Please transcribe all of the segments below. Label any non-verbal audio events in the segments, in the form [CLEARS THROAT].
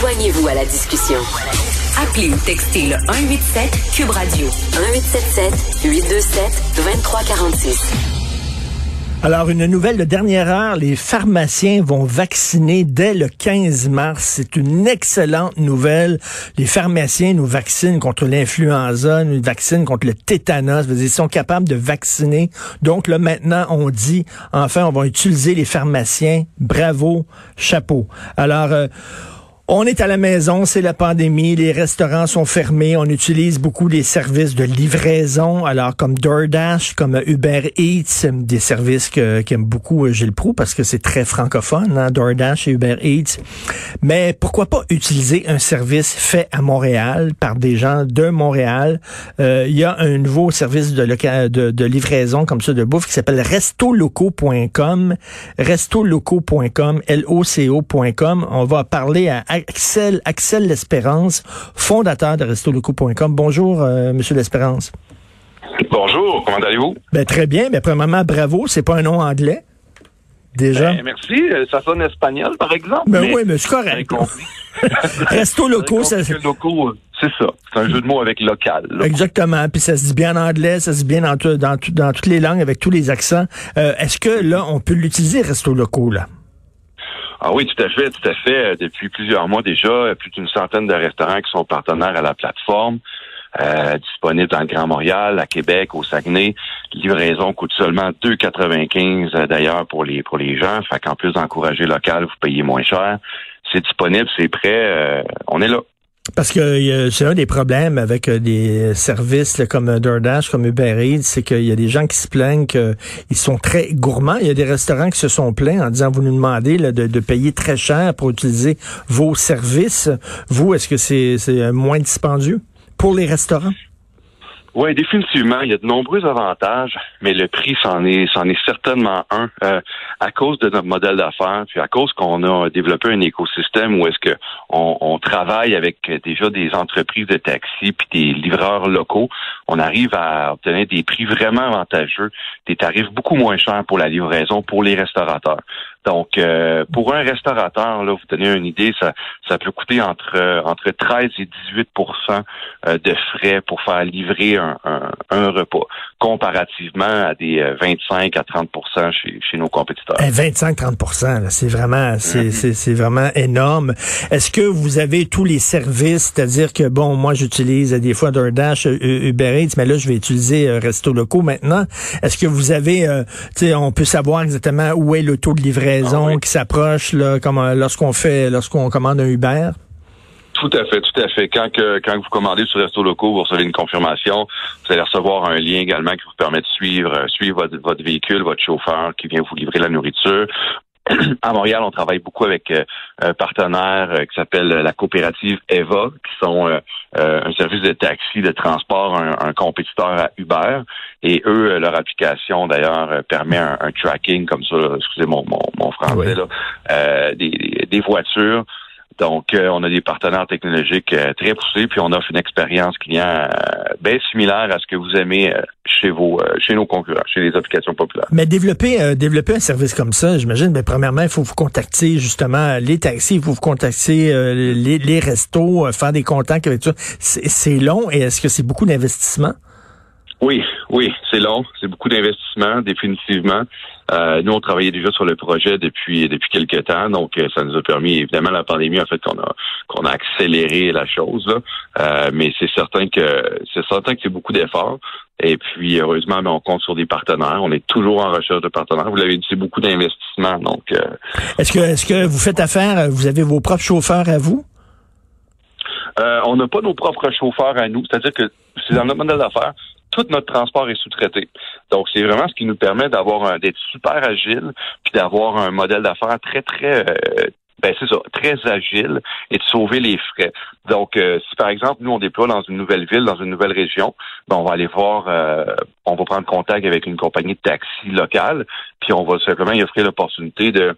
Joignez-vous à la discussion. Appelez ou textez le 187 Cube Radio 1877 827 2346. Alors, une nouvelle de dernière heure, les pharmaciens vont vacciner dès le 15 mars. C'est une excellente nouvelle. Les pharmaciens nous vaccinent contre l'influenza, nous vaccinent contre le tétanos. Ils sont capables de vacciner. Donc là, maintenant, on dit, enfin, on va utiliser les pharmaciens. Bravo, chapeau. Alors, euh, on est à la maison, c'est la pandémie, les restaurants sont fermés, on utilise beaucoup des services de livraison, alors comme DoorDash, comme Uber Eats, des services que qu'aime beaucoup euh, Gilles Proux parce que c'est très francophone, hein, DoorDash et Uber Eats. Mais pourquoi pas utiliser un service fait à Montréal par des gens de Montréal? Euh, Il y a un nouveau service de, de, de livraison comme ça de bouffe qui s'appelle restoloco.com, restoloco.com, L-O-C-O.com. On va parler à Axel, Axel L'Espérance, fondateur de restoloco.com. Bonjour, euh, Monsieur L'Espérance. Bonjour, comment allez-vous? Ben, très bien, mais premièrement, bravo, c'est pas un nom anglais. Déjà. Ben, merci, euh, ça sonne espagnol, par exemple. Ben oui, mais c'est correct. [LAUGHS] Resto loco, c'est ça. C'est ça. C'est un jeu de mots avec local. Exactement. Puis ça se dit bien en anglais, ça se dit bien dans, dans, dans toutes les langues, avec tous les accents. Euh, est-ce que là, on peut l'utiliser, Resto Loco, là? Ah oui, tout à fait, tout à fait. Depuis plusieurs mois déjà, plus d'une centaine de restaurants qui sont partenaires à la plateforme. Euh, disponible dans le Grand Montréal, à Québec, au Saguenay. Livraison coûte seulement 2,95 euh, d'ailleurs pour les pour les gens. Fait qu'en plus d'encourager local, vous payez moins cher. C'est disponible, c'est prêt, euh, on est là. Parce que c'est un des problèmes avec euh, des services comme DoorDash, comme Uber Eats, c'est qu'il y a des gens qui se plaignent qu'ils sont très gourmands. Il y a des restaurants qui se sont plaints en disant vous nous demandez de, de, payer très cher pour utiliser vos services. Vous, est-ce que c'est moins dispendieux pour les restaurants? Oui, définitivement. Il y a de nombreux avantages, mais le prix, c'en est, c'en est certainement un. Euh, à cause de notre modèle d'affaires, puis à cause qu'on a développé un écosystème où est-ce que on, travaille avec déjà des entreprises de taxi puis des livreurs locaux, on arrive à obtenir des prix vraiment avantageux, des tarifs beaucoup moins chers pour la livraison pour les restaurateurs. Donc, euh, pour un restaurateur, là, vous donnez une idée, ça, ça peut coûter entre entre 13 et 18% euh, de frais pour faire livrer un, un, repas, comparativement à des 25 euh, à 30% chez, chez nos compétiteurs. 25-30% c'est vraiment c'est, c'est, vraiment énorme. Est-ce que vous avez tous les services, c'est-à-dire que bon, moi j'utilise des fois DoorDash, Uber Eats, mais là je vais utiliser Resto Locaux maintenant. Est-ce que vous avez, tu sais, on peut savoir exactement où est le taux de livraison ah qui s'approche là, comme euh, lorsqu'on fait lorsqu'on commande un Uber? Tout à fait, tout à fait. Quand que, quand vous commandez sur Resto Locaux, vous recevez une confirmation. Vous allez recevoir un lien également qui vous permet de suivre, euh, suivre votre, véhicule, votre chauffeur qui vient vous livrer la nourriture. [CLEARS THROAT] à Montréal, on travaille beaucoup avec euh, un partenaire qui s'appelle la coopérative EVA, qui sont un service de taxi, de transport, un, compétiteur à Uber. Et eux, leur application, d'ailleurs, permet un, tracking comme ça, excusez mon, mon, français, là, des, des voitures donc, euh, on a des partenaires technologiques euh, très poussés, puis on offre une expérience client euh, bien similaire à ce que vous aimez chez vos, chez nos concurrents, chez les applications populaires. Mais développer, développer un service comme ça, j'imagine, mais premièrement, il faut vous contacter justement les taxis, il faut vous contacter les, les restos, faire des contacts avec ça. C'est long et est-ce que c'est beaucoup d'investissement? Oui, oui, c'est long, c'est beaucoup d'investissement, définitivement. Euh, nous, on travaillait déjà sur le projet depuis depuis quelques temps, donc euh, ça nous a permis, évidemment, la pandémie en fait qu'on a qu'on a accéléré la chose, euh, mais c'est certain que c'est certain que c'est beaucoup d'efforts. Et puis, heureusement, ben, on compte sur des partenaires. On est toujours en recherche de partenaires. Vous l'avez dit, c'est beaucoup d'investissement. Donc, est-ce que est-ce que vous faites affaire Vous avez vos propres chauffeurs à vous? On n'a pas nos propres chauffeurs à nous. C'est-à-dire que c'est dans notre modèle d'affaires tout notre transport est sous-traité. Donc, c'est vraiment ce qui nous permet d'avoir d'être super agile, puis d'avoir un modèle d'affaires très, très euh, ben c'est ça, très agile et de sauver les frais. Donc, euh, si par exemple, nous, on déploie dans une nouvelle ville, dans une nouvelle région, ben, on va aller voir, euh, on va prendre contact avec une compagnie de taxi locale, puis on va simplement y offrir l'opportunité de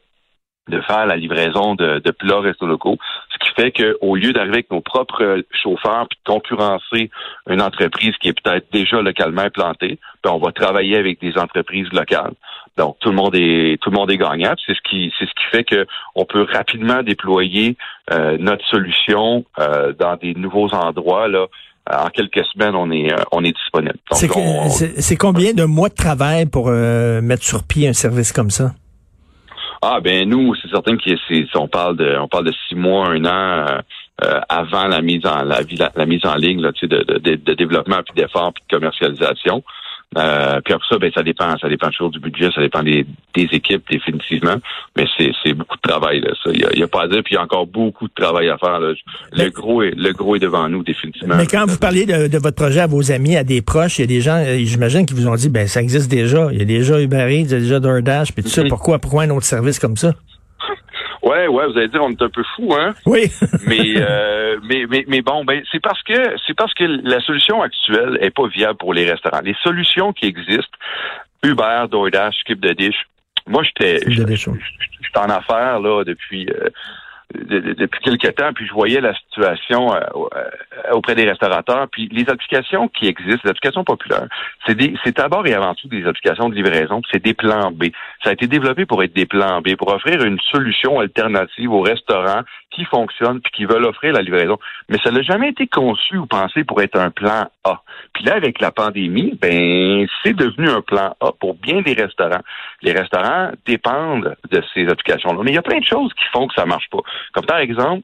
de faire la livraison de, de plats restos locaux, ce qui fait qu'au lieu d'arriver avec nos propres chauffeurs puis de concurrencer une entreprise qui est peut-être déjà localement implantée, ben on va travailler avec des entreprises locales. Donc tout le monde est tout le monde est gagnant. C'est ce qui c'est ce qui fait que on peut rapidement déployer euh, notre solution euh, dans des nouveaux endroits là. En quelques semaines, on est on est disponible. C'est combien de mois de travail pour mettre sur pied un service comme ça? Ah ben nous, c'est certain qu'on parle de on parle de six mois, un an euh, avant la mise en la, la, mise en ligne là, de, de, de, développement puis d'efforts puis de commercialisation. Euh, puis après ça, ben ça dépend, ça dépend toujours du budget, ça dépend des, des équipes définitivement, mais c'est beaucoup de travail là. Ça, il y a, pas à dire, puis il y a encore beaucoup de travail à faire. Là. Le gros est le gros est devant nous définitivement. Mais quand vous parlez de, de, votre projet à vos amis, à des proches, il y a des gens, euh, j'imagine, qui vous ont dit, ben ça existe déjà. Il y a déjà Uber Eats, il y a déjà DoorDash, puis tout ça. Pourquoi, pourquoi un autre service comme ça? Ouais, ouais, vous allez dire on est un peu fou, hein? Oui. [LAUGHS] mais, euh, mais, mais, mais bon, ben c'est parce que c'est parce que la solution actuelle est pas viable pour les restaurants. Les solutions qui existent, Uber, DoorDash, Skip de Dish. Moi, j'étais, j'étais en affaires là depuis. Euh, depuis quelques temps, puis je voyais la situation euh, euh, auprès des restaurateurs, puis les applications qui existent, les applications populaires, c'est c'est d'abord et avant tout des applications de livraison, c'est des plans B. Ça a été développé pour être des plans B, pour offrir une solution alternative aux restaurants qui fonctionnent puis qui veulent offrir la livraison. Mais ça n'a jamais été conçu ou pensé pour être un plan A. Puis là, avec la pandémie, ben c'est devenu un plan A pour bien des restaurants. Les restaurants dépendent de ces applications-là. Mais il y a plein de choses qui font que ça marche pas. Comme par exemple,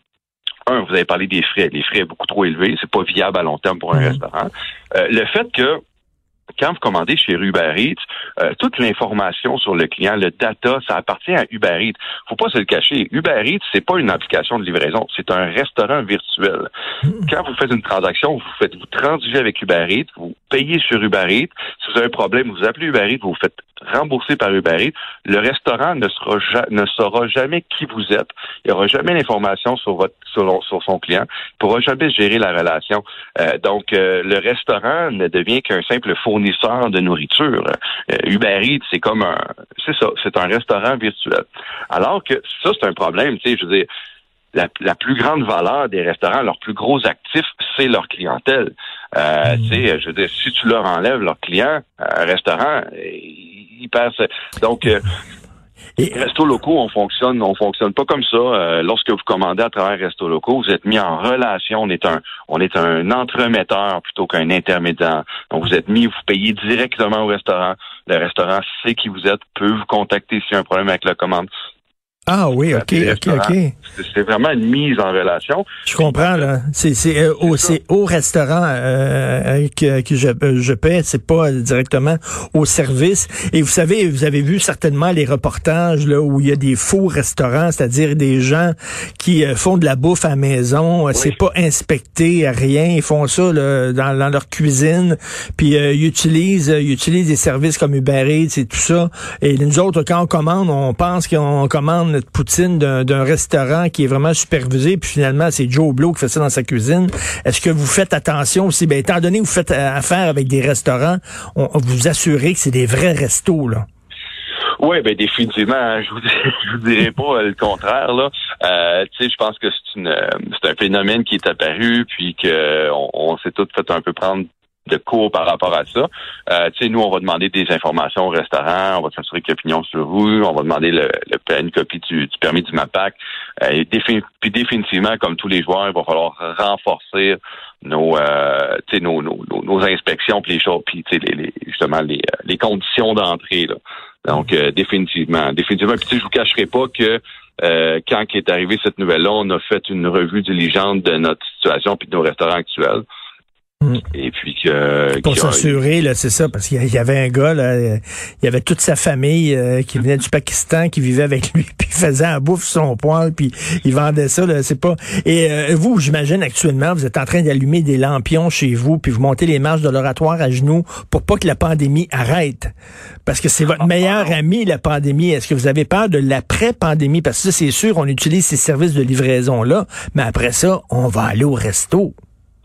un, vous avez parlé des frais. Les frais sont beaucoup trop élevés. C'est pas viable à long terme pour un mmh. restaurant. Euh, le fait que quand vous commandez chez Uber Eats, euh, toute l'information sur le client, le data, ça appartient à Uber Eats. Faut pas se le cacher. Uber Eats, c'est pas une application de livraison, c'est un restaurant virtuel. Hmm. Quand vous faites une transaction, vous faites vous transigez avec Uber Eats, vous payez sur Uber Eats. Si vous avez un problème, vous appelez Uber Eats, vous faites rembourser par Uber Eats. Le restaurant ne sera ne saura jamais qui vous êtes. Il n'y aura jamais l'information sur votre sur, sur, son client. Il pourra jamais gérer la relation. Euh, donc euh, le restaurant ne devient qu'un simple fournisseur de nourriture. Euh, Uber Eats, c'est comme un c'est ça, c'est un restaurant virtuel. Alors que ça c'est un problème, tu sais, je veux dire la, la, plus grande valeur des restaurants, leur plus gros actif, c'est leur clientèle. Euh, mmh. Je veux dire, si tu leur enlèves leurs clients, un restaurant, ils passent. Donc, euh, et... Restos locaux, on fonctionne, on fonctionne pas comme ça. Euh, lorsque vous commandez à travers Restos locaux, vous êtes mis en relation. On est un, on est un entremetteur plutôt qu'un intermédiaire. Donc vous êtes mis, vous payez directement au restaurant. Le restaurant sait qui vous êtes, peut vous contacter s'il y a un problème avec la commande. Ah oui, ok, ok, ok. C'est vraiment une mise en relation. Je comprends là. C'est c'est euh, au, au restaurant euh, que, que je, euh, je paie, c'est pas directement au service. Et vous savez, vous avez vu certainement les reportages là où il y a des faux restaurants, c'est-à-dire des gens qui euh, font de la bouffe à la maison. C'est pas inspecté, rien. Ils font ça là, dans, dans, leur cuisine, puis ils utilisent ils utilisent des services comme Uber Eats et tout ça. Et nous autres, quand on commande, on pense qu'on commande poutine d'un restaurant qui est vraiment supervisé, puis finalement, c'est Joe Blow qui fait ça dans sa cuisine. Est-ce que vous faites attention aussi? Ben, étant donné que vous faites euh, affaire avec des restaurants, on, vous assurez que c'est des vrais restos, là. Oui, ben définitivement, hein, je vous [LAUGHS] je vous dirais pas le contraire là. Euh, tu sais, je pense que c'est une c'est un phénomène qui est apparu puis que on s'est tous fait un peu prendre de cours par rapport à ça. Euh, tu sais, nous, on va demander des informations au restaurant, on va s'assurer qu'il y a sur vous, on va demander le, le une copie du, permis du MAPAC. Euh, puis définitivement, comme tous les joueurs, il va falloir renforcer nos, euh, nos, nos, nos, inspections puis les choses, puis les, justement les, les conditions d'entrée. Donc, euh, définitivement, définitivement. Puis je vous cacherai pas que euh, quand est arrivée cette nouvelle-là, on a fait une revue diligente de notre situation puis de nos restaurants actuels. Mm. Et puis que pour s'assurer là, c'est ça, parce qu'il y avait un gars là, il y avait toute sa famille euh, qui [LAUGHS] venait du Pakistan, qui vivait avec lui, [LAUGHS] puis faisait un bouffe son poil, puis il vendait ça là, c'est pas. Et euh, vous, j'imagine actuellement, vous êtes en train d'allumer des lampions chez vous, puis vous montez les marches de l'oratoire à genoux pour pas que la pandémie arrête, parce que c'est votre meilleur ami la pandémie. Est-ce que vous avez peur de l'après-pandémie? Parce que ça, c'est sûr, on utilise ces services de livraison là, mais après ça, on va aller au resto.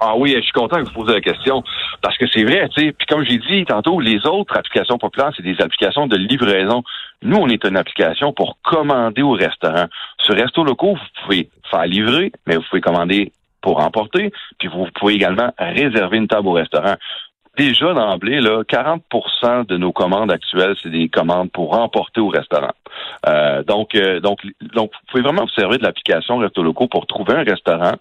Ah oui, je suis content que vous posiez la question parce que c'est vrai, tu sais. Puis comme j'ai dit tantôt, les autres applications populaires, c'est des applications de livraison. Nous, on est une application pour commander au restaurant. Sur Resto Locaux, vous pouvez faire livrer, mais vous pouvez commander pour emporter, puis vous pouvez également réserver une table au restaurant. déjà d'emblée, là, 40% de nos commandes actuelles, c'est des commandes pour emporter au restaurant. Euh, donc, euh, donc, donc, vous pouvez vraiment vous servir de l'application Resto Locaux pour trouver un restaurant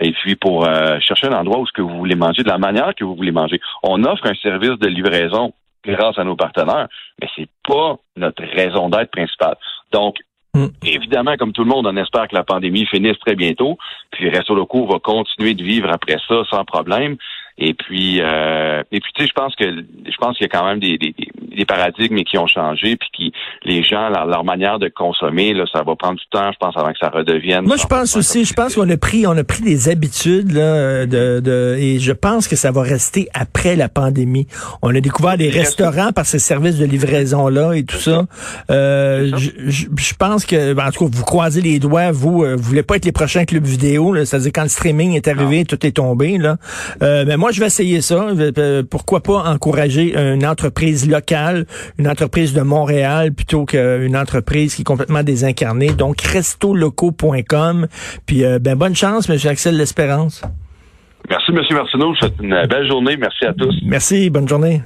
et puis pour euh, chercher un endroit où ce que vous voulez manger, de la manière que vous voulez manger. On offre un service de livraison grâce à nos partenaires, mais c'est pas notre raison d'être principale. Donc, hmm. Évidemment, comme tout le monde, on espère que la pandémie finisse très bientôt, puis Resto Locaux va continuer de vivre après ça sans problème. Et puis, euh, et puis, tu sais, je pense que je pense qu'il y a quand même des, des, des, paradigmes qui ont changé, puis qui les gens leur, manière de consommer, là, ça va prendre du temps, je pense, avant que ça redevienne. Moi, je pense aussi, je pense qu'on a pris, on a pris des habitudes là, de, de, et je pense que ça va rester après la pandémie. On a découvert des restaurants par ces services de livraison là et tout ça. Euh, je, je, pense que, ben, en tout cas, vous croisez les doigts, vous, euh, vous voulez pas être les prochains clubs vidéo, c'est-à-dire quand le streaming est arrivé, tout est tombé là. Euh, mais moi, je vais essayer ça. Euh, pourquoi pas encourager une entreprise locale, une entreprise de Montréal, plutôt qu'une entreprise qui est complètement désincarnée. Donc, restolocaux.com. Puis, euh, ben, bonne chance, M. Axel L'Espérance. Merci, M. Martineau. Je vous souhaite une belle journée. Merci à tous. Merci. Bonne journée.